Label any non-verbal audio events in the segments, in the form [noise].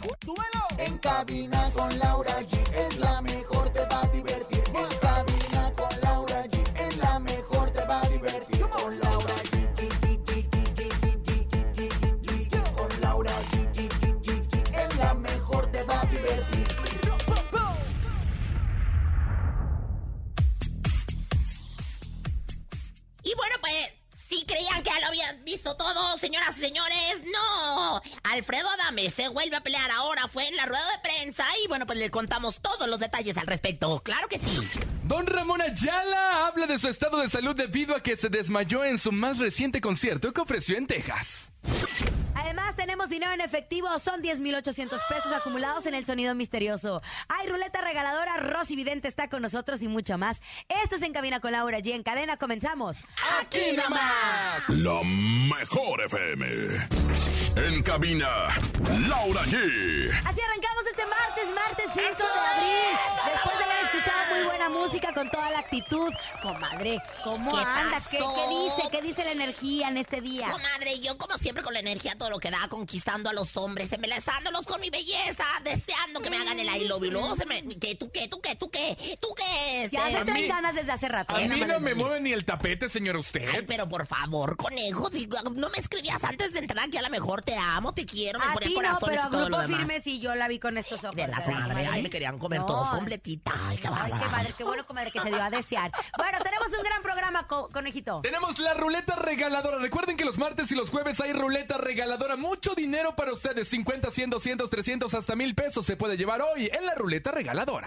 ¡Súbelo! En cabina con Laura G es la mejor, te va a divertir. En cabina con Laura G es la mejor, te va a divertir. Con Laura G. Con Laura G. Es la mejor, te va a divertir. Y bueno, pues, si creían que ya lo habían visto todo, señoras y señores, no, Alfredo Adame se vuelve a pelear ahora, fue en la rueda de prensa y bueno, pues le contamos todos los detalles al respecto. Claro que sí. Don Ramón Ayala habla de su estado de salud debido a que se desmayó en su más reciente concierto que ofreció en Texas. Tenemos dinero en efectivo. Son 10,800 pesos acumulados en el sonido misterioso. Hay ruleta regaladora. Rosy Vidente está con nosotros y mucho más. Esto es En Cabina con Laura G. En cadena comenzamos. ¡Aquí nomás! La mejor FM. En cabina, Laura G. Así arrancamos este martes, martes 5 de abril. Después de escuchado muy buena música con toda la actitud. Comadre, ¿cómo ¿Qué anda? ¿Qué, dice? ¿Qué dice la energía en este día? Comadre, yo como siempre con la energía todo lo que da, conquistando a los hombres, embelezándolos con mi belleza, deseando que me hagan el I love you. Luego se me... ¿Qué, tú qué, tú qué, tú qué? ¿Tú qué? Este? Ya se A traen mí- ganas desde hace rato. A ya mí no me mueve ni el tapete, señor Ay, usted. pero por favor, conejo, digo, no me escribías antes de entrar que a lo mejor te amo, te quiero, me A ponía ti no, corazones pero y todo lo Grupo demás. Firme sí, yo la vi con estos ojos. ¿Verdad, ¿verdad, comadre? Ay, me querían comer No. todos completita. Ay, qué Ay, qué bárbara. Padre, qué bueno, comadre, que se dio a desear. Bueno, tenemos un gran programa, co- conejito. Tenemos la ruleta regaladora. Recuerden que los martes y los jueves hay ruleta regaladora. Mucho dinero para ustedes. 50, 100, 200, 300, hasta mil pesos se puede llevar hoy en la ruleta regaladora.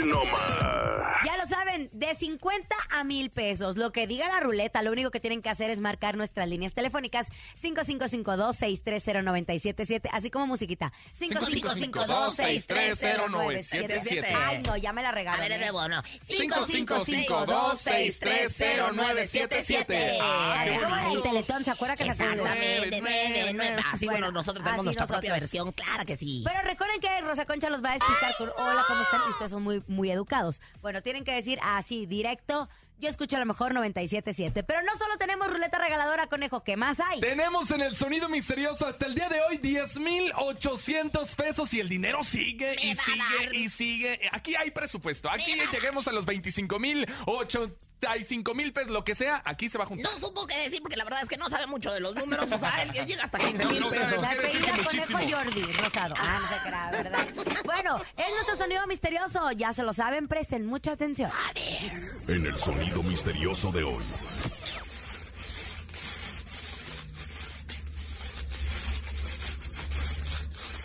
saben, de 50 a mil pesos. Lo que diga la ruleta, lo único que tienen que hacer es marcar nuestras líneas telefónicas 5552-630977, así como musiquita. 5552-630977. Ay, no, ya me la A regalaron. ver, de ¿eh? nuevo, no. 5552-630977. Ay, qué el Teletón, ¿se acuerda que se acuerda? Exactamente, nueve, nueve. Así, bueno, nosotros tenemos así nuestra nosotros. propia versión, claro que sí. Pero recuerden que Rosa Concha los va a despistar con hola, ¿cómo están? Y ustedes son muy, muy educados. Bueno, tienen que decir así, directo. Yo escucho a lo mejor 97.7. Pero no solo tenemos ruleta regaladora, conejo, ¿qué más hay? Tenemos en el sonido misterioso hasta el día de hoy 10.800 pesos y el dinero sigue y sigue y sigue. Aquí hay presupuesto. Aquí lleguemos a los 25.800. 35 mil pesos, lo que sea, aquí se va a juntar. No supo qué decir porque la verdad es que no sabe mucho de los números. O sea, él llega hasta [laughs] 15 mil no, no pesos. La feita conejo Jordi Rosado. Ah, no se crea, ¿verdad? Bueno, es nuestro sonido misterioso. Ya se lo saben, presten mucha atención. A ver. En el sonido misterioso de hoy.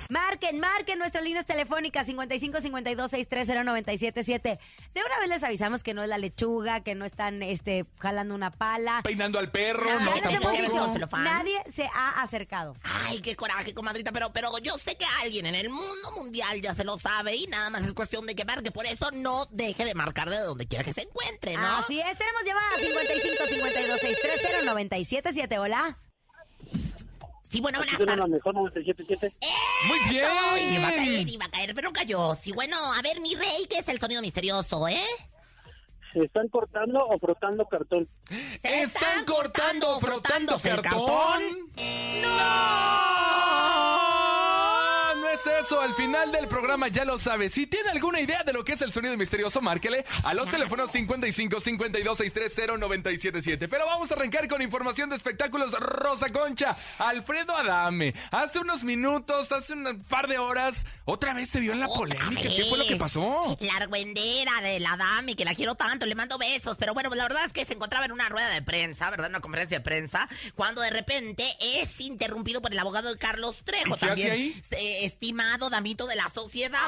Marquen, marquen nuestras líneas telefónicas 55 52 630 977. De una vez les avisamos que no es la lechuga, que no están este jalando una pala. Peinando al perro, No, no, tampoco. dicho. ¿Cómo se lo fan? Nadie se ha acercado. Ay, qué coraje, comadrita, pero, pero yo sé que alguien en el mundo mundial ya se lo sabe y nada más es cuestión de que marque. Por eso no deje de marcar de donde quiera que se encuentre, ¿no? Así es, tenemos llamada 55 52 630 977. Hola. Sí, bueno, buenas Tiene la tardes. mejor 977. Muy bien. Ay, iba a caer, iba a caer, pero cayó. Sí, bueno, a ver, mi rey, ¿qué es el sonido misterioso, eh? ¿Se están cortando o frotando cartón? ¿Se ¿Están cortando o frotando frotándose el cartón? Final del programa, ya lo sabe. Si tiene alguna idea de lo que es el sonido misterioso, márquele a los teléfonos 55 52 630 977. Pero vamos a arrancar con información de espectáculos Rosa Concha. Alfredo Adame. Hace unos minutos, hace un par de horas, otra vez se vio en la polémica. ¿Qué fue lo que pasó? La argüendera de la dame, que la quiero tanto, le mando besos. Pero bueno, la verdad es que se encontraba en una rueda de prensa, ¿verdad? Una conferencia de prensa, cuando de repente es interrumpido por el abogado de Carlos Trejo. ¿Y qué también, ahí? eh, estimado damito de la sociedad.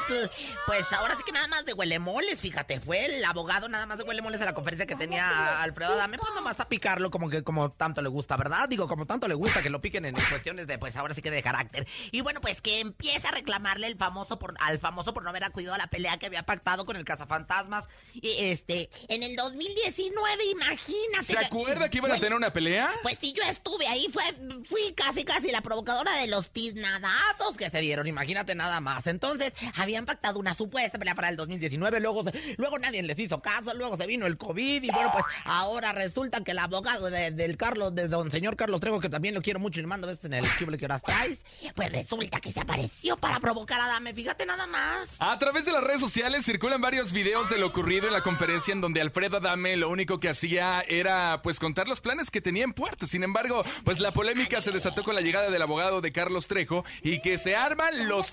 Pues ahora sí que nada más de huelemoles, fíjate, fue el abogado nada más de huelemoles a la conferencia que tenía Alfredo Adame, pues nomás a picarlo como que como tanto le gusta, ¿verdad? Digo, como tanto le gusta que lo piquen en cuestiones de, pues ahora sí que de carácter. Y bueno, pues que empieza a reclamarle el famoso por, al famoso por no haber acudido a la pelea que había pactado con el cazafantasmas. Y este, en el 2019, imagínate. ¿Se acuerda que iban a tener una pelea? pues sí, yo estuve ahí, fue, fui casi casi la provocadora de los tiznadazos que se dieron, imagínate nada más. Entonces, habían pactado una supuesta pelea para el 2019, luego, luego nadie les hizo caso, luego se vino el COVID y bueno, pues ahora resulta que el abogado de- del Carlos, de don señor Carlos Trejo, que también lo quiero mucho y le mando veces en el cable que horas traes, pues resulta que se apareció para provocar a Dame, fíjate nada más. A través de las redes sociales circulan varios videos de lo ocurrido en la conferencia en donde Alfredo Adame lo único que hacía era pues contar los planes que tenía en puerto. Sin embargo, pues la polémica se desató con la llegada del abogado de Carlos Trejo y que se arman los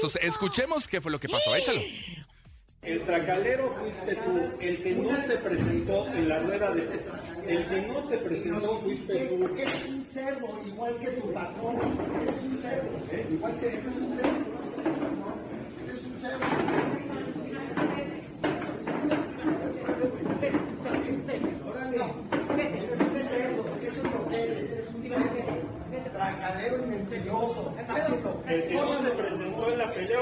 fregadazos. Escuchemos qué fue lo que pasó. Échalo. El tracalero fuiste tú, el que no se presentó en la rueda de... El que no se presentó fuiste tú. Porque eres un cerdo, igual que tu patrón. Eres un cerdo, ¿eh? igual que eres un cerdo. Eres un cerdo. Órale, eres un cerdo, eso es lo que eres, eres un Tracadero y mentiroso. El que no se presentó en la pelea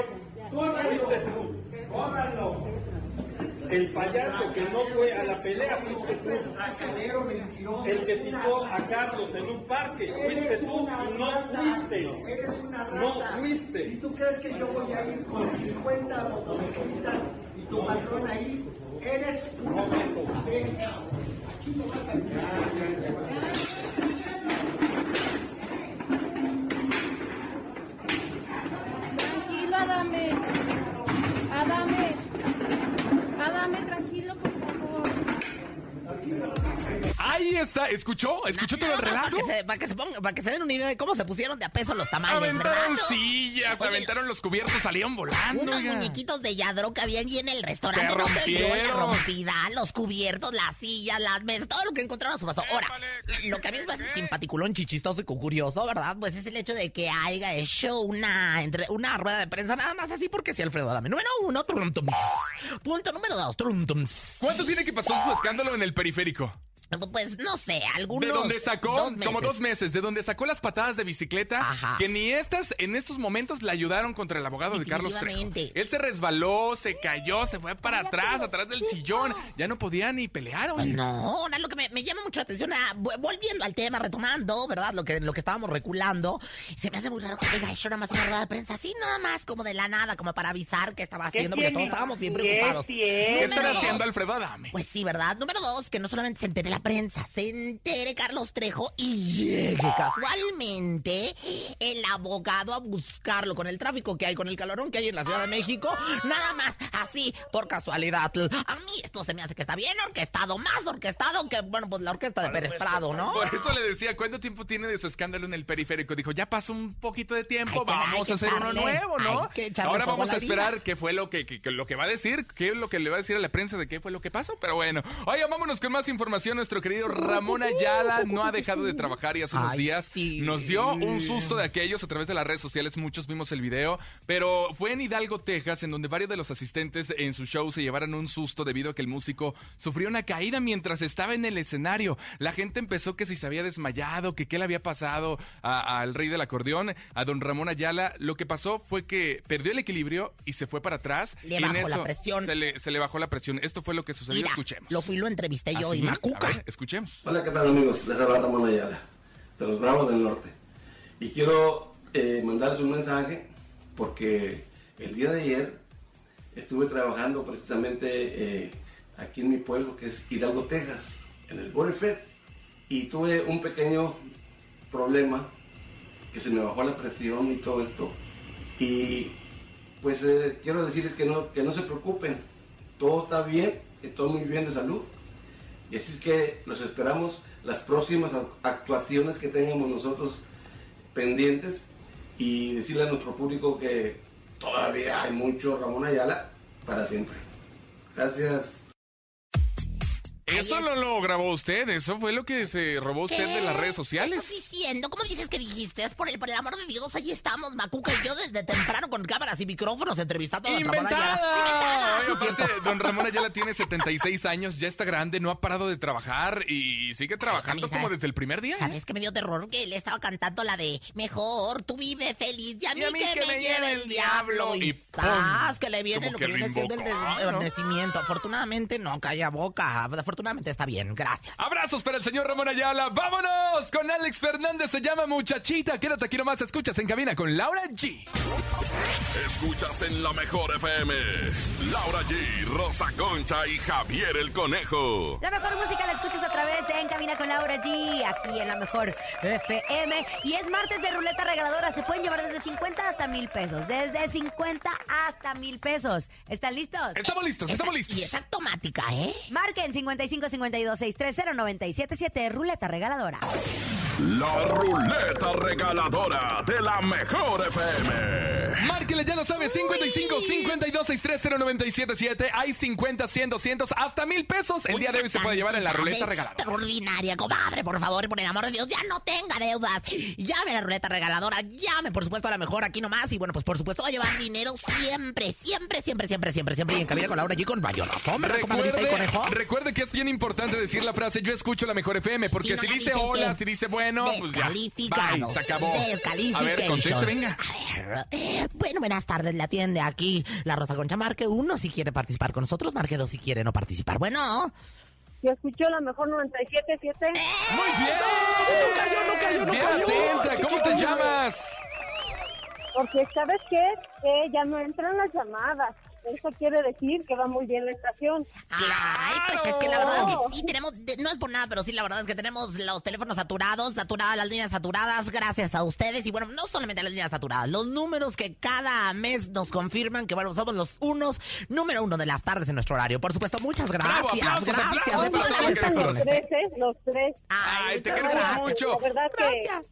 fuiste tú. Cóbralo. El payaso que no fue a la pelea fuiste tú. Mentiroso. El que citó a Carlos en un parque fuiste tú y no fuiste. Eres una rata. No ¿Y fuiste. tú crees que yo voy a ir con 50 motociclistas y tu patrón ahí? Eres un pendejo. Aquí no vas a Ahí está. ¿Escuchó? ¿Escuchó todo el Para relajo? que, se, para, que se ponga- para que se den una idea de cómo se pusieron de a peso los tamales, Aventaron ¿verdad? sillas, Oye, aventaron los cubiertos, salieron volando. Unos muñequitos de yadro que había allí en el restaurante. Se no se oyó la rompieron. rompida, los cubiertos, las sillas, las mesas, todo lo que encontraron a su paso. Ahora, lo que a mí es más simpaticulón, chichistoso y curioso, ¿verdad? Pues es el hecho de que haya hecho una, entre, una rueda de prensa nada más así porque si Alfredo Dame. Número uno, trum, tums. Punto número dos, trum, tums. ¿Cuánto tiene que pasar su escándalo en el periférico? Pues no sé, algunos. De donde sacó, dos meses. como dos meses, de donde sacó las patadas de bicicleta, Ajá. que ni estas, en estos momentos, le ayudaron contra el abogado de Carlos Trejo. Él se resbaló, se cayó, se fue para atrás, atrás del sillón, ya no podía ni pelear, oye. No, ahora lo que me, me llama mucho la atención, ah, volviendo al tema, retomando, ¿verdad? Lo que, lo que estábamos reculando, se me hace muy raro que haya hecho nada más una rueda de prensa así, nada más como de la nada, como para avisar qué estaba haciendo, porque todos estábamos bien preocupados. ¿Qué estará dos. haciendo Alfredo Adame? Pues sí, ¿verdad? Número dos, que no solamente se entere la prensa, se entere Carlos Trejo y llegue casualmente el abogado a buscarlo con el tráfico que hay, con el calorón que hay en la Ciudad de México. Nada más así, por casualidad. A mí esto se me hace que está bien orquestado, más orquestado que, bueno, pues la orquesta de Pérez Prado, ¿no? Por eso le decía, ¿cuánto tiempo tiene de su escándalo en el periférico? Dijo, ya pasó un poquito de tiempo, que- vamos a hacer uno nuevo, ¿no? Ahora vamos a esperar qué fue lo que, que- que lo que va a decir, qué es lo que le va a decir a la prensa de qué fue lo que pasó, pero bueno. Oiga, vámonos con más información. Nuestro querido Ramón Ayala no ha dejado de trabajar y hace unos Ay, días sí. nos dio un susto de aquellos a través de las redes sociales. Muchos vimos el video, pero fue en Hidalgo, Texas, en donde varios de los asistentes en su show se llevaron un susto debido a que el músico sufrió una caída mientras estaba en el escenario. La gente empezó que si se había desmayado, que qué le había pasado al rey del acordeón, a don Ramón Ayala. Lo que pasó fue que perdió el equilibrio y se fue para atrás. Le y en la eso presión. Se le, se le bajó la presión. Esto fue lo que sucedió. Mira, Escuchemos. lo fui, lo entrevisté yo ¿Ah, y? Macuca. Escuchemos. Hola, ¿qué tal amigos? Les habla Ramón Ayala, de los Bravos del Norte. Y quiero eh, mandarles un mensaje porque el día de ayer estuve trabajando precisamente eh, aquí en mi pueblo, que es Hidalgo, Texas, en el Borefed, y tuve un pequeño problema que se me bajó la presión y todo esto. Y pues eh, quiero decirles que no, que no se preocupen, todo está bien, estoy muy bien de salud. Y así es que los esperamos las próximas ac- actuaciones que tengamos nosotros pendientes y decirle a nuestro público que todavía hay mucho Ramón Ayala para siempre. Gracias. Eso no lo grabó usted, eso fue lo que se robó usted de las redes ¿Qué sociales. estás diciendo? ¿Cómo dices que dijiste? Es por el, por el amor de Dios, ahí estamos, Macuca y yo desde temprano con cámaras y micrófonos entrevistando a don Ramón Ayala. ¡Inventada! Oye, aparte, don Ramón Ayala tiene 76 años, ya está grande, no ha parado de trabajar y sigue trabajando Ay, como ¿sabes? desde el primer día. ¿eh? ¿Sabes que me dio terror? Que él estaba cantando la de Mejor, tú vive feliz y a mí, que, me lleve el diablo. Y, Y que le viene Como lo que, que viene siendo el desvanecimiento. Afortunadamente no, calla boca. Afortunadamente está bien, gracias. Abrazos para el señor Ramón Ayala. ¡Vámonos! Con Alex Fernández se llama Muchachita. Quédate aquí nomás, escuchas en cabina con Laura G. Escuchas en la mejor FM. Laura G, Rosa Concha y Javier el Conejo. La mejor música la escuchas a través de En Cabina con Laura G, aquí en la mejor FM. Y es martes de ruleta regaladora. Se pueden llevar desde 50 hasta mil pesos. Desde 50 hasta mil pesos. ¿Están listos? Estamos listos, estamos listos. Y es automática, ¿eh? Marquen 55 52 630 977 Ruleta regaladora. La ruleta regaladora de la mejor FM. Márquele, ya lo sabes, 55 52 630 977. Hay 50, 100, 200, hasta mil pesos. El día de hoy se puede llevar en la ruleta regaladora. Extraordinaria, comadre, por favor, por el amor de Dios, ya no tenga deudas. Llame a la ruleta regaladora, llame, por supuesto, a la mejor aquí nomás. Y bueno, pues por supuesto va a llevar dinero siempre, siempre, siempre, siempre, siempre, siempre. Y en cabina con Laura allí con mayor razón, ¿verdad, comadrita y Recuerde, conejo? recuerde que es bien importante decir la frase yo escucho la mejor FM, porque Si si, no dice hola, si dice bueno, pues ya. Descalificados. Bye, se acabó. A ver, conteste, venga. A ver, eh, bueno, buenas tardes, le atiende aquí la Rosa Concha. Marque uno si quiere participar con nosotros, marque dos si quiere no participar. Bueno. Yo escucho la mejor 97.7. Muy bien. Bien atenta. ¿Cómo te llamas? Porque, ¿sabes qué? Que ya no entran las llamadas. Eso quiere decir que va muy bien la estación. Ay, pues es que la verdad es que sí tenemos, no es por nada, pero sí la verdad es que tenemos los teléfonos saturados, saturadas las líneas saturadas, gracias a ustedes. Y bueno, no solamente las líneas saturadas, los números que cada mes nos confirman que bueno, somos los unos, número uno de las tardes en nuestro horario. Por supuesto, muchas gracias. Bravo, aplausos, gracias. aplausos de los tres, ¿eh? Los tres. Ay, te queremos gracias. mucho. La verdad que Gracias.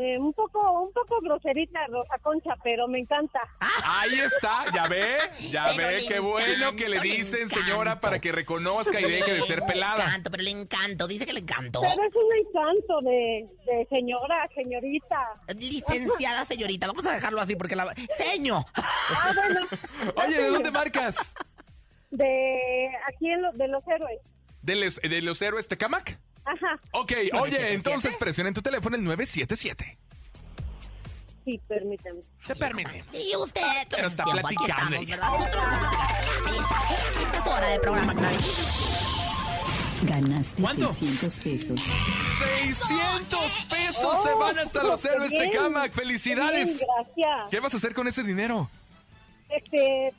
Eh, un poco un poco groserita Rosa Concha, pero me encanta. Ahí está, ya ve, ya Pero ve, le qué bueno que le le dicen, encanto. señora, para que reconozca y deje de ser Le pelada. encanto, pero le encanto, dice que le encanto. Pero es un encanto de, de señora, señorita. Licenciada señorita, vamos a dejarlo así porque la... ¡Seño! Ah, bueno. [laughs] Oye, ¿de dónde marcas? De aquí en lo- de los héroes. ¿De, les- de los héroes Tecamac? Ajá. Ok, 977. oye, entonces presiona en tu teléfono el 977. Sí, permíteme. Se permite. Y usted, Pero está tiempo, aquí platicando. Esta es hora de programa. Ganaste ¿Cuánto? 600 pesos. 600 pesos se van hasta los héroes Bien, Tecamac. ¡Felicidades! bien, gracias. ¿Qué vas a hacer con ese dinero? Este,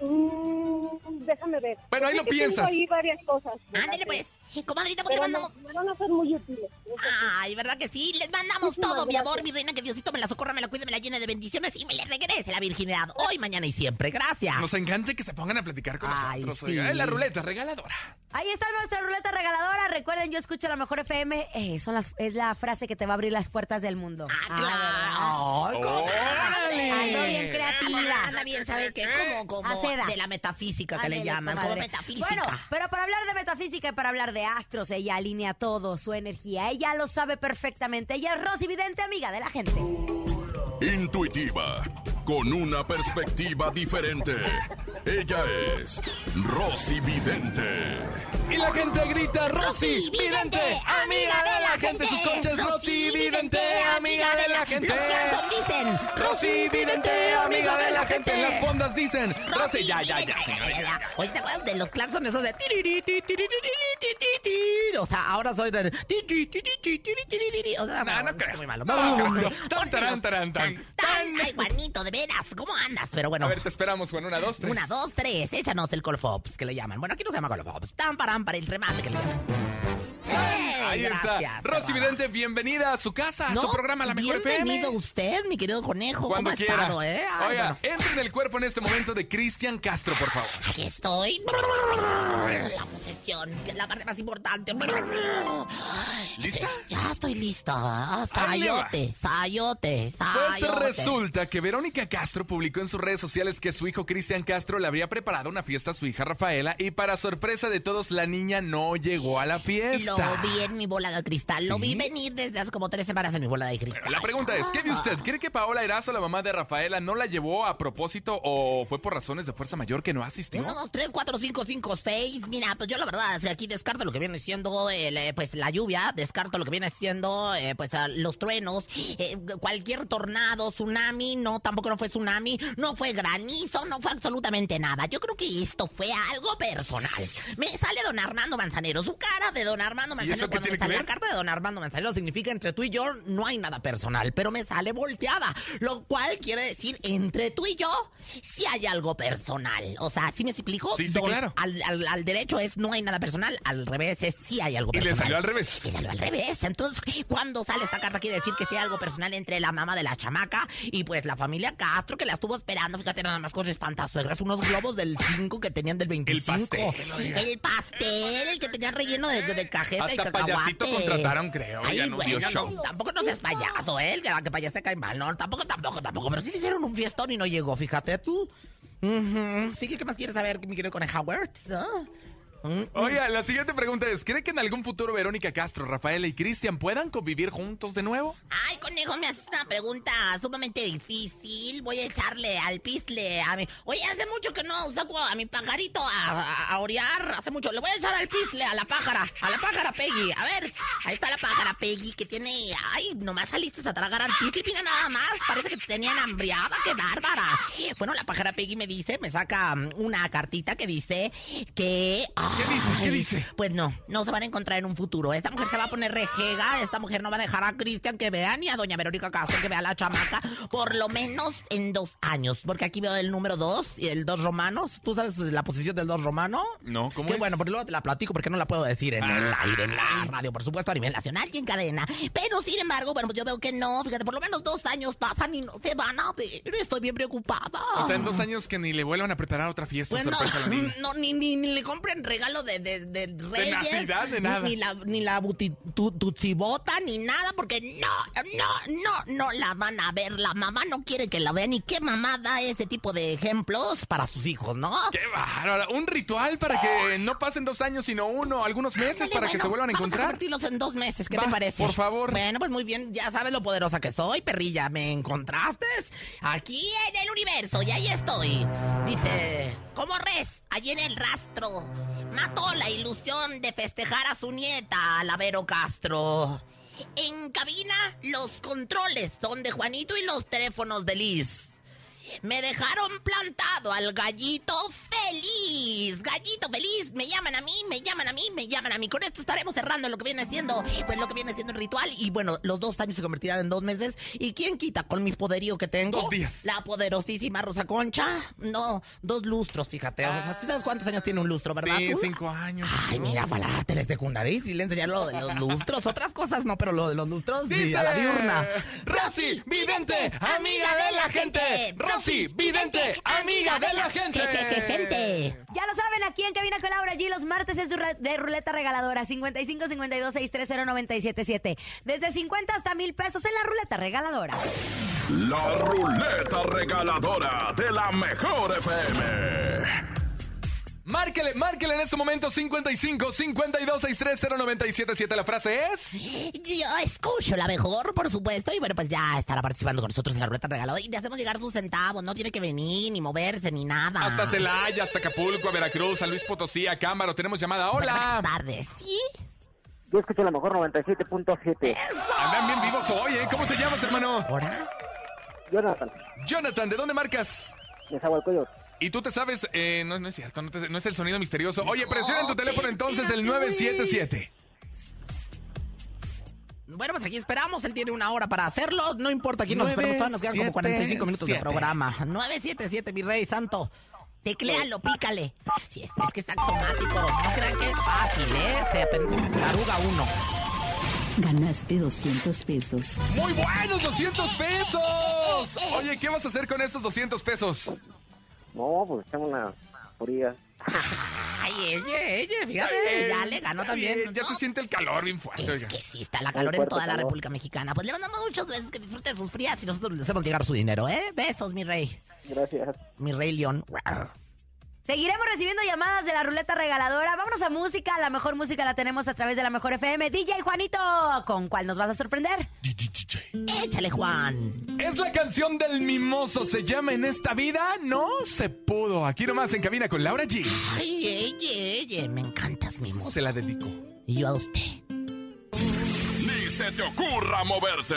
mm, déjame ver. Bueno, ahí lo piensas. ahí varias cosas. Ándele pues. Comadrita, pues Pero mandamos... me van a ser muy útiles. Ay, ¿verdad que sí? Les mandamos Muchísimas todo, mi gracias. amor, mi reina, que Diosito me la socorra, me la cuide, me la llene de bendiciones y me le regrese la virginidad hoy, mañana y siempre. Gracias. Nos encanta que se pongan a platicar con Ay, nosotros. sí. oiga, en la ruleta regaladora. Ahí está nuestra ruleta regaladora. Recuerden, yo escucho la mejor FM. Eh, son las, es la frase que te va a abrir las puertas del mundo. Ah, claro. Comadre. Ando bien creativa. Anda bien, ¿sabe qué? Como, como Aceda. de la metafísica que le llaman, como metafísica. Bueno, pero para hablar de metafísica y para hablar astros, ella alinea todo, su energía. Ella lo sabe perfectamente. Ella es Rosy Vidente, amiga de la gente. Intuitiva, con una perspectiva diferente. Ella es Rosy Vidente. Y la gente grita, Rosy, vidente, amiga de la gente. Sus coches, Rosy, vidente, amiga de la gente. Los Clapton dicen, Rosy, vidente, amiga de la gente. Las fondas dicen, Rosy, ya, ya, ya, señora. Oye, ¿te acuerdas de los claxons esos de tiriri, ti, tiriri, ti, ti, ti, ti? O sea, ahora soy de ti, ti, ti, ti, ti, tiri, tiriri. O sea, No, no creo. muy malo. Tan, tarán, tan. Tan, tan. Ay, Juanito, de veras, ¿cómo andas? Pero bueno. A ver, te esperamos, Juan. Una, dos, tres. Una, dos, tres. Échanos el Colofops que le llaman. Bueno, aquí no se llama Colofops. Tan, paran, para el remate que le llaman. Ahí está. gracias, Rosy Bárbara. Vidente, bienvenida a su casa, a No, su programa La Mejor FM. Bienvenido usted, mi querido conejo. Cuando ¿Cómo ha quiera. estado, eh? Ay, Oiga, bueno. entre en el cuerpo en este momento de Cristian Castro, por favor. Aquí estoy. Que es la parte más importante. ¿Lista? Ya estoy lista. Sayote, sayote, Pues resulta que Verónica Castro publicó en sus redes sociales que su hijo Cristian Castro le habría preparado una fiesta a su hija Rafaela y para sorpresa de todos la niña no llegó a la fiesta. Lo vi en mi bola de cristal. Lo vi venir desde hace como tres semanas en mi bola de cristal. La pregunta es, ¿qué ve usted? ¿Cree que Paola Erazo, la mamá de Rafaela, no la llevó a propósito o fue por razones de fuerza mayor que no asistió? Uno, dos, tres, cuatro, cinco, cinco, seis. Mira, pues yo la verdad, aquí descarto lo que viene siendo el, eh, pues la lluvia, descarto lo que viene siendo eh, pues los truenos, eh, cualquier tornado, tsunami, no, tampoco no fue tsunami, no fue granizo, no fue absolutamente nada. Yo creo que esto fue algo personal. Me sale don Armando Manzanero, su cara de don Armando ¿Y Manzanero cuando me sale la carta de don Armando Manzanero significa entre tú y yo no hay nada personal, pero me sale volteada, lo cual quiere decir entre tú y yo sí hay algo personal. O sea, ¿sí me explico? Sí, sí, Don- claro. Al, al- al derecho es no hay nada personal, al revés es sí hay algo Y le personal. salió al revés. Y salió al revés. Entonces, cuando sale esta carta quiere decir que sí hay algo personal entre la mamá de la chamaca y pues la familia Castro que la estuvo esperando. Fíjate nada más con espantasuegras, unos globos del 5 que tenían del 25. pastel, oiga. El pastel, el que tenía relleno de, de cajeta y Hasta cacahuate. payasito contrataron, creo. Ay, Ya no dio bueno, show. no, tampoco no seas payaso, ¿eh? El que la que payase cae mal, no, tampoco, tampoco, tampoco. Pero sí le hicieron un fiestón y no llegó, fíjate tú. Ujú. Sí, ¿qué más quieres saber, mi querido con Howard? ¿Ah? Mm, Oiga, la siguiente pregunta es, ¿cree que en algún futuro Verónica Castro, Rafaela y Cristian puedan convivir juntos de nuevo? Ay, conejo, me haces una pregunta sumamente difícil. Voy a echarle al pisle a mi. Oye, hace mucho que no saco a mi pajarito a, a- a orear. Hace mucho. Le voy a echar al pisle a la pájara. A la pájara Peggy. A ver, ahí está la pájara Peggy que tiene. Ay, nomás saliste a tragar al pisle. Mira nada más. Parece que te tenían hambriada. ¡Qué bárbara! Bueno, la pájara Peggy me dice, me saca mm, una cartita que dice que. ¿Qué dice? ¿Qué dice? Pues no, no se van a encontrar en un futuro. Esta mujer se va a poner rejega, esta mujer no va a dejar a Cristian que vea ni a doña Verónica Castro que vea a la chamaca por lo menos en dos años. Porque aquí veo el número dos y el dos romanos. ¿Tú sabes la posición del dos romano? No, ¿cómo Qué es? bueno, porque luego te la platico porque no la puedo decir en el Ah. aire, en la radio, por supuesto, a nivel nacional y en cadena. Pero sin embargo, bueno, pues yo veo que no, fíjate, por lo menos dos años pasan y no se van a ver. Estoy bien preocupada. O sea, en dos años que ni le vuelvan a preparar otra fiesta Pues no, sorpresa a la niña. [laughs] no ni, ni, ni le compren regalo de, de, de Reyes. Navidad, de nada. Ni la, ni la buti- tu- tutsibota, ni nada, porque no, no, no, no la van a ver. La mamá no quiere que la vean. ¿Y qué mamá da ese tipo de ejemplos para sus hijos, no? ¡Qué bárbaro! Un ritual para que no pasen dos años, sino uno, algunos meses, Ándale, para que se vuelvan a Vamos a encontrar. en dos meses, ¿qué Va, te parece? por favor. Bueno, pues muy bien, ya sabes lo poderosa que soy, perrilla. ¿Me encontraste? Aquí en el universo, y ahí estoy. Dice, como res, allí en el rastro, mató la ilusión de festejar a su nieta, la Vero Castro. En cabina, los controles son de Juanito y los teléfonos de Liz. Me dejaron plantado al gallito feliz. Gallito feliz. Me llaman a mí, me llaman a mí, me llaman a mí. Con esto estaremos cerrando lo que viene siendo, pues lo que viene siendo el ritual. Y bueno, los dos años se convertirán en dos meses. ¿Y quién quita con mi poderío que tengo? Dos días. La poderosísima Rosa Concha. No, dos lustros, fíjate. O sea, ¿sí sabes cuántos años tiene un lustro, verdad? Sí, tú? cinco años. Ay, mira, fue a la telesecundaria y sí le enseñaron lo de los lustros. Otras cosas no, pero lo de los lustros sí, a la diurna. Rosy, vidente, amiga de la gente. Rosy, vidente, amiga de la gente. gente. Ya lo saben, aquí en Cabina con Laura G, los martes es de ruleta regaladora 55 52 630 977. Desde 50 hasta mil pesos en la ruleta regaladora. La ruleta regaladora de la mejor FM. Márquele, márquele en este momento 55 52 630 977. La frase es. Yo escucho la mejor, por supuesto, y bueno, pues ya estará participando con nosotros en la rueda regalada y le hacemos llegar sus centavos, no tiene que venir, ni moverse, ni nada. Hasta Celaya, hasta Acapulco, a Veracruz, San Luis Potosí, a Cámaro. Tenemos llamada. Hola. Buenas tardes, ¿sí? Yo escucho la mejor 97.7. Andan bien vivos hoy, ¿eh? ¿Cómo te llamas, hermano? ¿Ahora? Jonathan, Jonathan, ¿de dónde marcas? de Zahualcoyot. Y tú te sabes, eh, no, no es cierto, no, te- no es el sonido misterioso. Oye, presiona en tu teléfono entonces el 977. Bueno, pues aquí esperamos, él tiene una hora para hacerlo, no importa, aquí nos esperamos, todavía nos quedan como 45 minutos de 977. programa. 977, mi rey santo. Tecléalo, pícale. Así es, es que es automático. No crean que es fácil, ¿eh? Se taruga uno. Ganaste 200 pesos. ¡Muy buenos 200 pesos! Oye, ¿qué vas a hacer con estos 200 pesos? No, pues tengo una fría. [laughs] Ay, ella, ella, fíjate, Ay, ya le ganó también. bien, ya se siente el calor bien fuerte. Es oiga. que sí, está la calor en toda la. República Mexicana. Pues le mandamos muchas veces que disfrute de sus frías y nosotros le hacemos llegar su dinero, ¿eh? Besos, mi rey. Gracias. Mi rey León. Seguiremos recibiendo llamadas de la ruleta regaladora. Vámonos a música. La mejor música la tenemos a través de la mejor FM. DJ Juanito, ¿con cuál nos vas a sorprender? Échale, Juan. Es la canción del mimoso. Se llama En esta vida no se pudo. Aquí nomás en cabina con Laura G. Ay, ella, ella, me encantas, mi moza. Se la dedico. Y yo a usted. Ni se te ocurra moverte.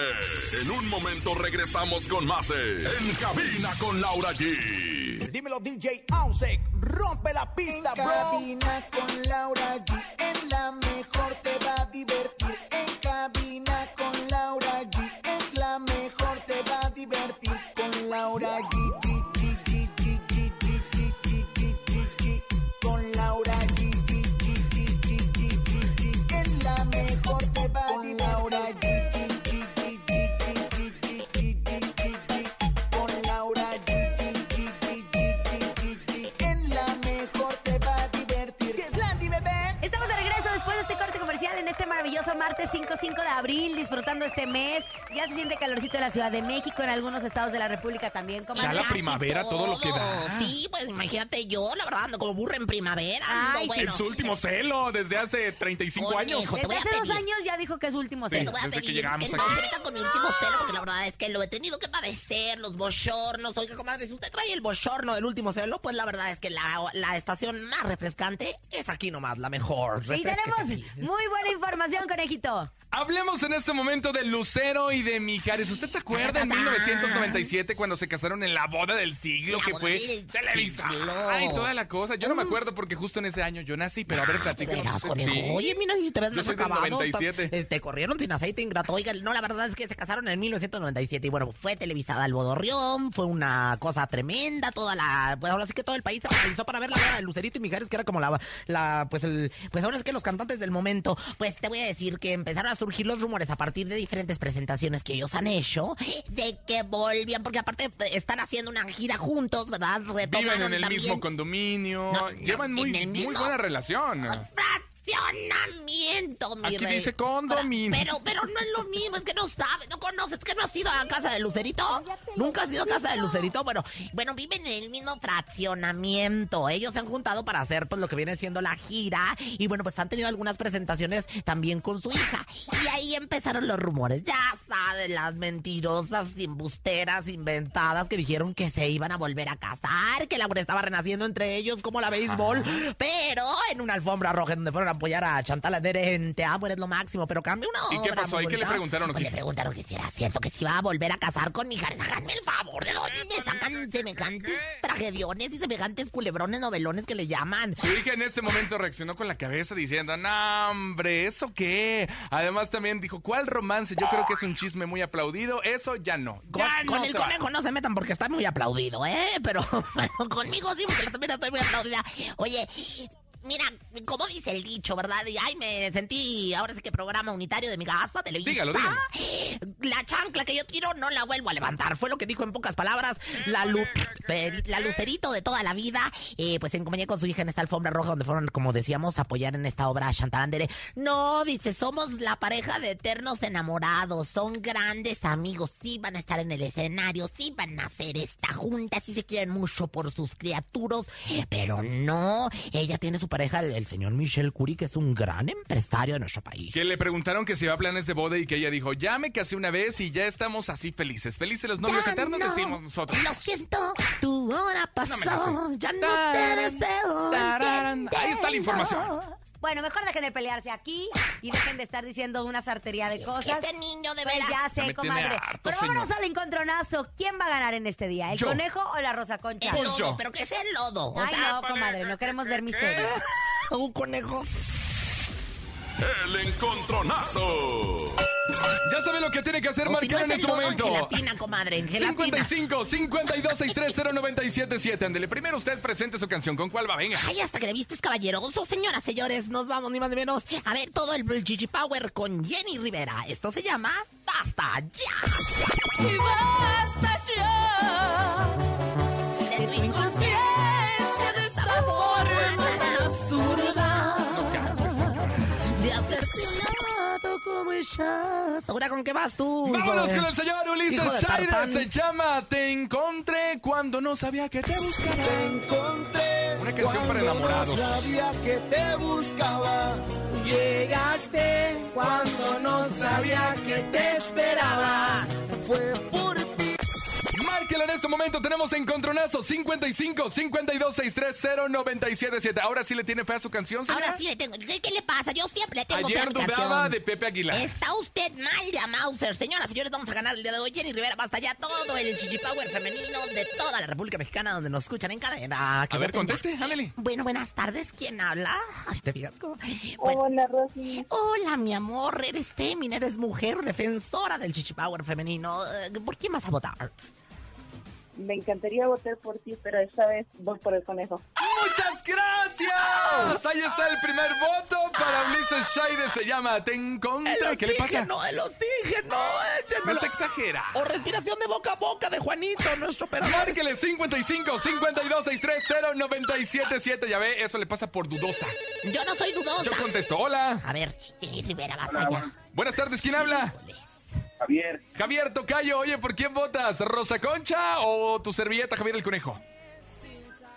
En un momento regresamos con más de En cabina con Laura G. Dímelo, DJ Ausek. Rompe la pista, En bro. cabina con Laura G. En la mejor te va a divertir. En cabina disfrutando este mes. Ya se siente calorcito en la Ciudad de México, en algunos estados de la República también. Ya comadre. la primavera, todo lo que da. Sí, pues imagínate yo, la verdad, ando como burro en primavera. ando, Ay, bueno. En su último celo desde hace 35 Oye, años. hijo, te Desde a hace dos pedir. años ya dijo que es su último Sí. celo. Te voy a desde que pedir llegamos que no aquí. se metan con mi último celo, porque la verdad es que lo he tenido que padecer, los bochornos. Oiga, comadre, si usted trae el bochorno del último celo, pues la verdad es que la, la estación más refrescante es aquí nomás, la mejor. Y tenemos aquí. muy buena información, conejito. Hablemos en este momento de Lucero y de Mijares. ¿Usted se acuerda en 1997 cuando se casaron en la boda del siglo La que fue Televisa? Ay, toda la cosa. Yo no me acuerdo porque justo en ese año yo nací, pero a ver, platícanos. Sí. Oye, mira, y te ves Yo más acabado. 97. Estás- Te corrieron sin aceite ingrato. Oiga, no, la verdad es que se casaron en 1997 y bueno, fue televisada el Bodorrión, fue una cosa tremenda, toda la, pues ahora sí que todo el país se paralizó para ver la boda de Lucerito y Mijares, que era como la, la, pues el, pues ahora es que los cantantes del momento, pues te voy a decir que empezaron a surgir los rumores a partir de diferentes presentaciones que ellos han hecho, de que volvían, porque aparte están haciendo una gira juntos, ¿verdad? Viven Retomaron en el también- mismo condominio. No, no, Llevan muy, muy buena relación. Fraccionamiento, mi Aquí rey. dice condominio. Pero, pero no es lo mismo, es que no sabes, no conoces, que no has ido a casa de Lucerito. Nunca has ido a casa de Lucerito. Bueno, bueno, viven en el mismo fraccionamiento. Ellos se han juntado para hacer pues lo que viene siendo la gira. Y bueno, pues han tenido algunas presentaciones también con su hija. Y ahí empezaron los rumores. Ya sabes, las mentirosas, embusteras, inventadas que dijeron que se iban a volver a casar, que el amor estaba renaciendo entre ellos como la béisbol. Pero en una alfombra roja donde fueron a apoyar a Chantal Andere en Te amo, eres lo máximo. Pero cambia una ¿Y qué obra pasó? ¿Y qué le preguntaron, Pues le preguntaron que si era cierto que se iba a volver a casar con mi hija. Háganme el favor, ¿de dónde sacan semejantes tragediones y semejantes culebrones novelones que le llaman? Su hija en ese momento reaccionó con la cabeza diciendo, no, hombre, ¿eso qué? Además también dijo, ¿cuál romance? Yo creo que es un chisme muy aplaudido. Eso ya no. Con, Ya no con el se va. conejo no se metan porque está muy aplaudido, ¿eh? Pero [laughs] bueno, conmigo sí, porque también estoy muy aplaudida. Oye, mira, como dice el dicho, ¿verdad? Y ay, me sentí, ahora sí que programa unitario de mi casa, televisa. Dígalo, dígalo. La chancla que yo tiro no la vuelvo a levantar. Fue lo que dijo en pocas palabras la, lu- la lucerito de toda la vida. Eh, pues en compañía con su hija en esta alfombra roja donde fueron, como decíamos, a apoyar en esta obra a Chantal Andere. No, dice, somos la pareja de eternos enamorados. Son grandes amigos. Sí van a estar en el escenario. Sí van a hacer esta junta. Sí se quieren mucho por sus criaturas. Pero no, ella tiene su pareja, el, el señor Michel Curie, que es un gran empresario de nuestro país. Que le preguntaron que si iba a planes de boda y que ella dijo, ya me casé una vez y ya estamos así felices. Felices los novios Ya eternos, no, decimos nosotros. Lo siento, tu hora pasó, ya no te deseo. Ahí está la información. Bueno, mejor dejen de pelearse aquí y dejen de estar diciendo una sartería de Es cosas. que este niño de Pues veras. ya Ya sé, comadre. harto, Pero vámonos señor. al encontronazo. ¿Quién va a ganar en este día? ¿El Yo. conejo o la rosa concha? El Pues lodo, yo. pero que sea el lodo. O Ay, sea, no, comadre, no queremos ver miseria. [laughs] un conejo. el encontronazo. Ya sabe lo que tiene que hacer, O si no marcar en este en momento. gelatina, comadre, en gelatina. 55 52 630 977. Ándele, primero usted presente su canción. ¿Con cuál va? Venga. Ay, hasta que le vistes caballeroso, señoras, señores, nos vamos ni más ni menos a ver todo el Gigi Power con Jenny Rivera. Esto se llama Basta Ya. Y basta ya De tu inconsciencia ¿Ahora con qué vas tú? Vámonos de- con el señor Ulises Chaires. Se llama Te encontré cuando no sabía que te buscaba. encontré. Una canción para cuando enamorados. No sabía que te buscaba. Llegaste cuando no sabía que te esperaba. Fue. En este momento. Tenemos encontronazo 55 52 630 977. Ahora sí le tiene fe a su canción, señora. Ahora sí le tengo. ¿Qué, qué le pasa? Yo siempre le tengo fe a Ayer mi dudaba canción. de Pepe Aguilar. Está usted mal de a Mauser. Señoras, señores, vamos a ganar el día de hoy. Jenny Rivera, basta ya todo el Chichi Power femenino de toda la República Mexicana donde nos escuchan en cadena. Que A ver, conteste, ándale. Bueno, buenas tardes. ¿Quién habla? Ay, ¿te fijas cómo? Bueno, Hola, Rosy. hola, mi amor. Eres fémina, eres mujer, defensora del Chichi Power femenino. Eh, ¿Por quién vas a votar? Me encantaría votar por ti, pero esta vez voy por el conejo. ¡Muchas gracias! Ahí está el primer voto para Ulises Chaires. Se llama Te encontré. ¿Qué le pasa? El oxígeno, No échenmelo. se exagera. O respiración de boca a boca de Juanito, nuestro operador. Márquele 55 52 630 977. Ya ve, eso le pasa por dudosa. Yo no soy dudosa. Yo contesto, hola. A ver, Jenny Rivera, basta ya. Buenas tardes, ¿quién habla? Javier, Javier Tocayo, oye, ¿por quién votas? ¿Rosa Concha o tu servilleta Javier el Conejo?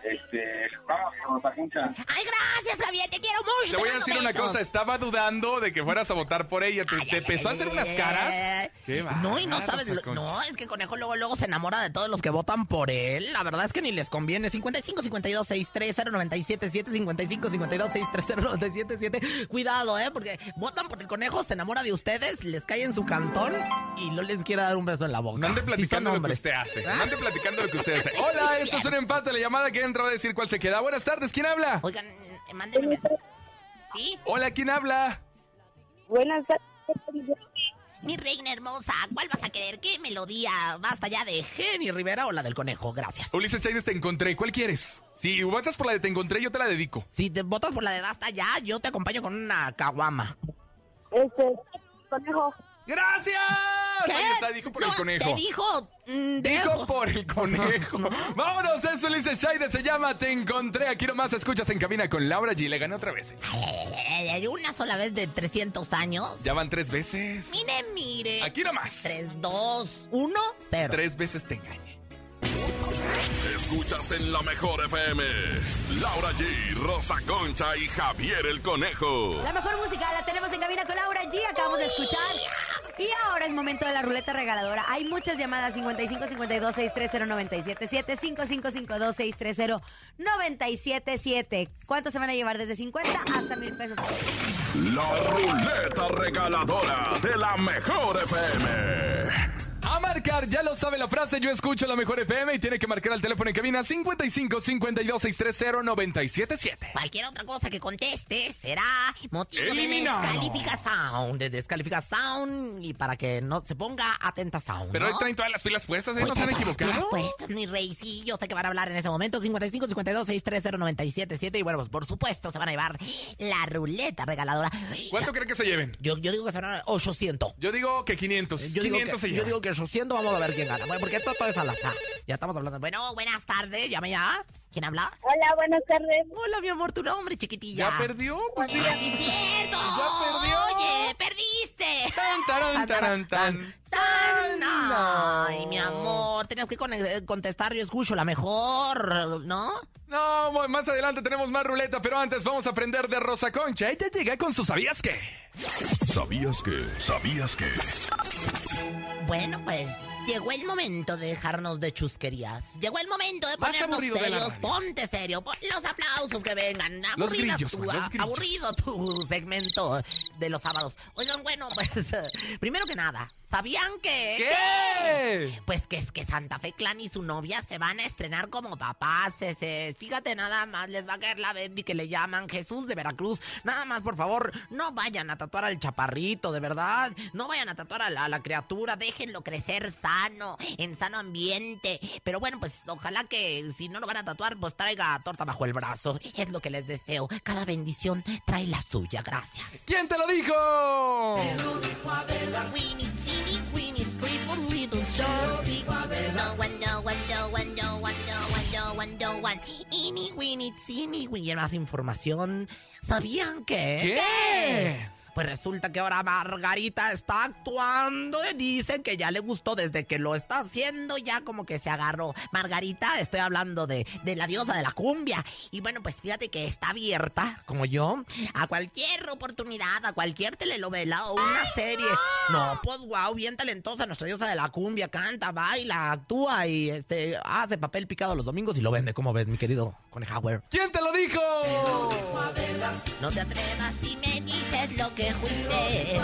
este, Ay, gracias, Javier, te quiero mucho. Te voy a decir una cosa, estaba dudando de que fueras a votar por ella. ¿Te, Ay, te ay, empezó a hacer unas caras? Qué No, y no sabes, lo- no, es que Conejo luego luego se enamora de todos los que votan por él. La verdad es que ni les conviene. 55 52 630 977 55 52 630 977. Cuidado, eh, porque votan por el Conejo, se enamora de ustedes, les cae en su cantón y no les quiere dar un beso en la boca. No ande platicando lo que usted hace. ¿Ah? No ande platicando lo que usted hace. Hola, esto es un empate. La llamada que entra a decir cuál se queda. Buenas tardes, ¿quién habla? Oigan, eh, mándenme. ¿Sí? Hola, ¿quién habla? Buenas tardes. Mi reina hermosa, ¿cuál vas a querer? ¿Qué melodía? Basta ya de Jenny Rivera o la del conejo, gracias. Ulises Chávez, te encontré. ¿Cuál quieres? Si votas por la de te encontré, yo te la dedico. Si te votas por la de Basta ya, yo te acompaño con una caguama. Este, conejo. ¡Gracias! ¿Qué? Ahí está, dijo por el conejo. Te dijo. mm, Dijo dejo. por el conejo. [laughs] Vámonos, es Ulises Chaide, se llama Te Encontré. Aquí nomás escuchas en cabina con Laura G. Le gané otra vez. Ay, Una sola vez de 300 años. Ya van tres veces. Mire, mire. Aquí nomás. 3, 2, 1, 0. Tres veces te engañé. Escuchas en la mejor FM. Laura G, Rosa Concha y Javier el Conejo. La mejor música la tenemos en cabina con Laura G. Acabamos de escuchar. Y ahora es momento de la ruleta regaladora. Hay muchas llamadas 55 52 630 977 5552 630 977. ¿Cuántos se van a llevar desde 50 hasta mil pesos? La ruleta regaladora de la mejor FM. A marcar, ya lo sabe la frase, yo escucho la mejor FM y tiene que marcar al teléfono en cabina 55 52 630 977. Cualquier otra cosa que conteste será motivo Eliminado. de descalificación. De descalificación y para que no se ponga atenta sound. Pero ¿no? hoy traen todas las filas puestas, ¿eh? Hoy ¿No se han todas las equivocado? pilas puestas, mi rey. Sí, yo sé que van a hablar en ese momento. 55 52 630 977 Y bueno, pues por supuesto se van a llevar la ruleta regaladora. ¿Cuánto creen que se lleven? Yo, yo digo que se van a 800. Yo digo que 500. Yo digo, 500 que, se yo digo que 800 vamos a ver quién gana. Bueno, porque esto todo es al azar. Ya estamos hablando. Bueno, buenas tardes. Llame ya. ¿Quién habla? Hola, buenas tardes. Hola, mi amor, tu nombre, chiquitilla. ¿Ya perdió? Pues sí. Ah, sí, es cierto. Ya perdió. Oye, perdiste. Tan, taran, taran, tan. Tan. Ay, mi amor, tenías que con- eh, contestar, yo escucho la mejor, ¿no? No, más adelante tenemos más ruleta, pero antes vamos a aprender de Rosa Concha. Ella llega con su ¿sabías qué? ¿Sabías que? ¿Sabías que? Bueno, pues llegó el momento de dejarnos de chusquerías. Llegó el momento de Más ponernos de serios. radio. Ponte serio. Pon los aplausos que vengan. Los grillos, tu- los ah, grillos. Aburrido tu segmento. de los sábados. Oigan, bueno, [laughs] pues primero que nada, ¿sabían que ¿Qué? Pues que es que Santa Fe Clan y su novia se van a estrenar como papás. ese. Fíjate nada más, les va a caer la baby que le llaman Jesús de Veracruz. Nada más, por favor, no vayan a tatuar al chaparrito, de verdad. No vayan a tatuar a la, a la criatura, déjenlo crecer sano, en sano ambiente. Pero bueno, pues ojalá que si no lo van a tatuar, pues traiga torta bajo el brazo. Es lo que les deseo. Cada bendición trae la suya, gracias. ¿Quién te lo dijo? Winnie, teeny, Winnie, triple little sharpie. No one, no one, no one, no one, no one, no one, no one. Eeny, Winnie, teeny, Winnie. Y más información. ¿Sabían que? ¿Qué? Pues resulta que ahora Margarita está actuando y dicen que ya le gustó desde que lo está haciendo, ya como que se agarró. Margarita, estoy hablando de, de la diosa de la cumbia. Y bueno, pues fíjate que está abierta, como yo, a cualquier oportunidad, a cualquier telenovela o una serie. No, pues wow, bien talentosa nuestra diosa de la cumbia, canta, baila, actúa y este hace papel picado los domingos y lo vende, como ves, mi querido Conejauer. ¿Quién te lo dijo? No te atrevas si me dices lo que fuiste.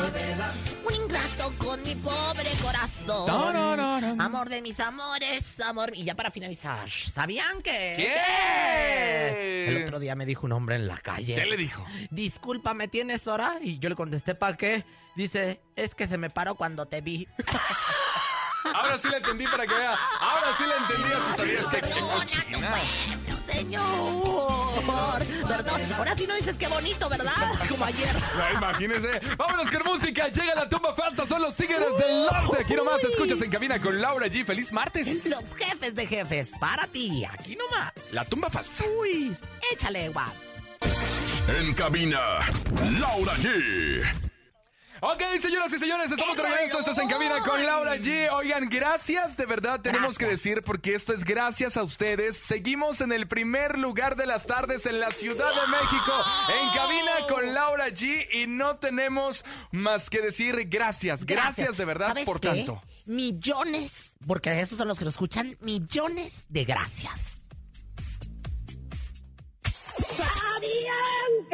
Un ingrato con mi pobre corazón. Amor de mis amores, amor. Y ya para finalizar, ¿sabían que? ¿Qué? El otro día me dijo un hombre en la calle. ¿Qué le dijo? Disculpa, ¿me tienes hora? Y yo le contesté, ¿para qué? Dice, es que se me paró cuando te vi. [laughs] Ahora sí la entendí para que vea. Ahora sí la entendí. Si sabías que. Señor, perdón. Ahora sí no dices qué bonito, ¿verdad? [laughs] Como ayer. Ya, imagínense. Vámonos con música. Llega la tumba falsa. Son los Tigres del Norte. Aquí nomás escuchas en cabina con Laura G. Feliz martes. Los jefes de jefes, para ti, aquí nomás. La tumba falsa. Uy, échale, Watts. En cabina, Laura G. Ok, señoras y señores, estamos de regreso. Esto es En Cabina con Laura G. Oigan, gracias, de verdad tenemos que decir, porque esto es gracias a ustedes. Seguimos en el primer lugar de las tardes en la Ciudad de México, en Cabina con Laura G. Y no tenemos más que decir gracias, gracias, de verdad ¿Sabes por qué? tanto. Millones, porque esos son los que lo escuchan, millones de gracias. ¿Sabían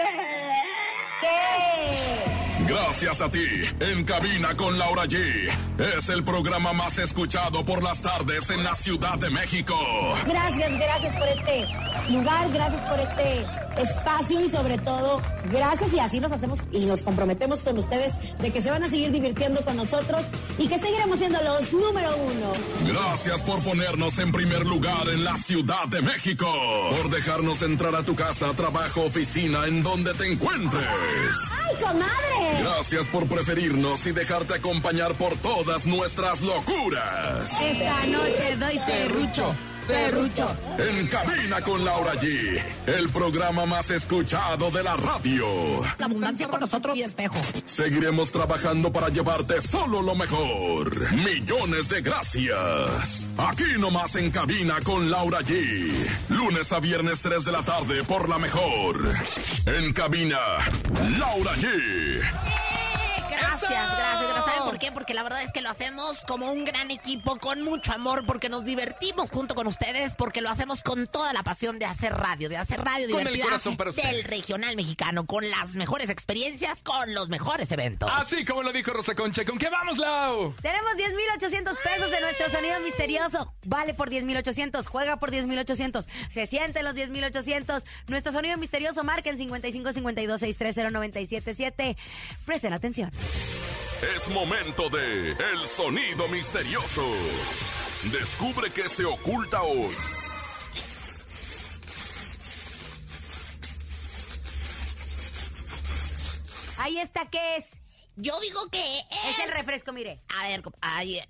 Gracias a ti, en cabina con Laura G. Es el programa más escuchado por las tardes en la Ciudad de México. Gracias, gracias por este lugar, gracias por este espacio y sobre todo, gracias y así nos hacemos y nos comprometemos con ustedes de que se van a seguir divirtiendo con nosotros y que seguiremos siendo los número uno. Gracias por ponernos en primer lugar en la Ciudad de México. Por dejarnos entrar a tu casa, trabajo, oficina, en donde te encuentres. ¡Ay, comadre! Gracias por preferirnos y dejarte acompañar por todas nuestras locuras. Esta noche doy serrucho, serrucho. En cabina con Laura G, el programa más escuchado de la radio. La abundancia con nosotros y espejo. Seguiremos trabajando para llevarte solo lo mejor. Millones de gracias. Aquí nomás en cabina con Laura G. Lunes a viernes 3 de la tarde por la mejor. En cabina, Laura G. Gracias, gracias, gracias. ¿Saben por qué? Porque la verdad es que lo hacemos como un gran equipo, con mucho amor, porque nos divertimos junto con ustedes, porque lo hacemos con toda la pasión de hacer radio, de hacer radio Con el divertida corazón para del regional mexicano, con las mejores experiencias, con los mejores eventos. Así como lo dijo Rosa Concha. ¿Con qué vamos, Lau? Tenemos 10,800 pesos de nuestro sonido misterioso. Vale por 10,800. Juega por 10,800. Se sienten los 10,800. Nuestro sonido misterioso marca en 55 52 630 977. Presten atención. Es momento de El Sonido Misterioso. Descubre qué se oculta hoy. Ahí está, ¿qué es? Yo digo que es... Es el refresco, mire. A ver, comp- ay, eh.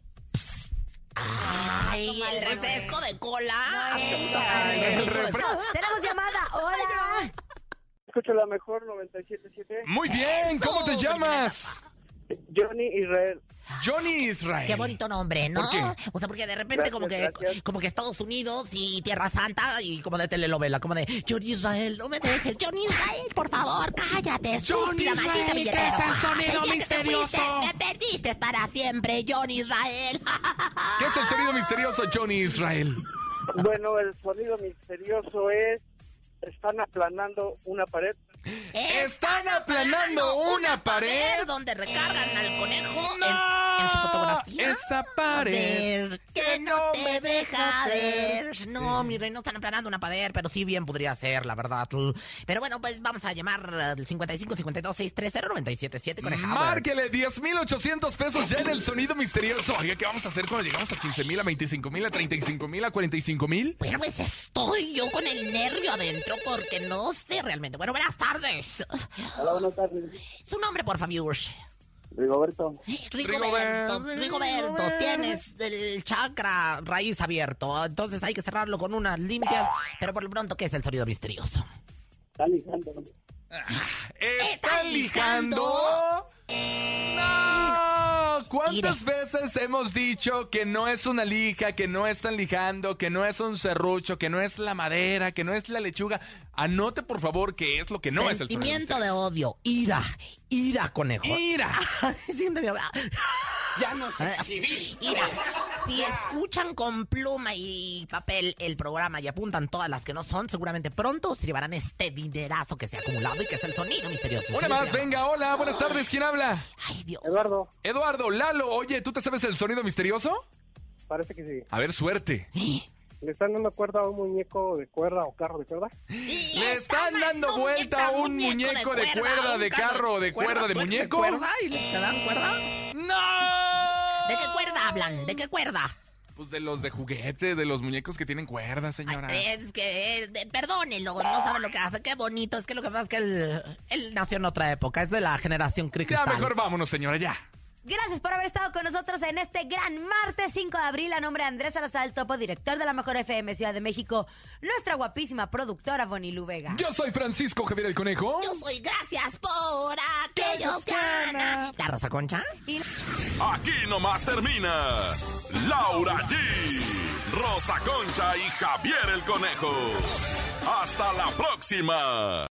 Ay, el refresco de cola. Ay, El refresco. Tenemos llamada. [laughs] Hola. Escucho la mejor 97.7. Muy bien, ¿cómo te llamas? Johnny Israel. Johnny Israel. Qué bonito nombre, ¿no? ¿Por qué? O sea, porque de repente como que Gracias, como que Estados Unidos y Tierra Santa y como de telenovela, como de Johnny Israel, no me dejes, Johnny Israel, por favor, cállate, estúpida, Israel, maldita ¿qué billetera. es el sonido Ay, misterioso? fuiste, Me perdiste para siempre, Johnny Israel. [laughs] ¿Qué es el sonido misterioso, Johnny Israel? Bueno, el sonido misterioso es... Están aplanando una pared Están aplanando una pared. donde recargan al conejo en, en su fotografía. Esa pared. Que no te deja ver. No, mi rey, no están aplanando una pared, pero sí bien podría ser, la verdad. Pero bueno, pues vamos a llamar al 55 52 630 977 coneja. Márquele 10,800 pesos ya en el sonido misterioso. Oiga, ¿qué vamos a hacer cuando llegamos a 15 mil, a 25 mil, a 35 mil, a 45 mil? Bueno, pues estoy yo con el nervio adentro porque no sé realmente. Bueno, buenas tardes. Hola, buenas tardes. Su nombre, por favor. Rigoberto. Rigoberto, Rigoberto, tienes el chakra raíz abierto, entonces hay que cerrarlo con unas limpias, pero por lo pronto, ¿qué es el sonido misterioso? Está lijando. ¿Están lijando? ¡No! ¿Cuántas veces hemos dicho que no es una lija, que no están lijando, que no es un serrucho, que no es la madera, que no es la lechuga? Anote, por favor, que es lo que no es el sonido Sentimiento de odio, ira, ira, conejo. ¡Ira! [laughs] Siénteme. Ya no sé Mira, si escuchan con pluma y papel el programa y apuntan todas las que no son, seguramente pronto se llevarán este dinerazo que se ha acumulado y que es el sonido misterioso. Una más, venga, hola, buenas tardes, ¿quién habla? Ay, Dios. Eduardo, Eduardo, Lalo, oye, ¿tú te sabes el sonido misterioso? parece que sí. A ver, suerte. ¿Le están dando cuerda a un muñeco de cuerda o carro de cuerda? Le están dando vuelta a un muñeco de cuerda, de carro, de cuerda, de ¿Cuerda, muñeco. ¿Cuerda? ¿Y le- te dan cuerda? ¡No! ¿De qué cuerda hablan? ¿De qué cuerda? Pues de los de juguete, de los muñecos que tienen cuerda, señora. Es que, eh, de- perdónenlo, no saben lo que hace, qué bonito. Es que lo que pasa es que él, él nació en otra época, es de la generación Ya cristal. mejor vámonos, señora, ya. Gracias por haber estado con nosotros en este gran martes 5 de abril. A nombre de Andrés Salazar, topo, director de la Mejor FM Ciudad de México, nuestra guapísima productora Bonilu Vega. Yo soy Francisco Javier el Conejo. Yo soy gracias por aquellos que ganan. ¿La Rosa Concha? Aquí nomás termina Laura G, Rosa Concha y Javier el Conejo. Hasta la próxima.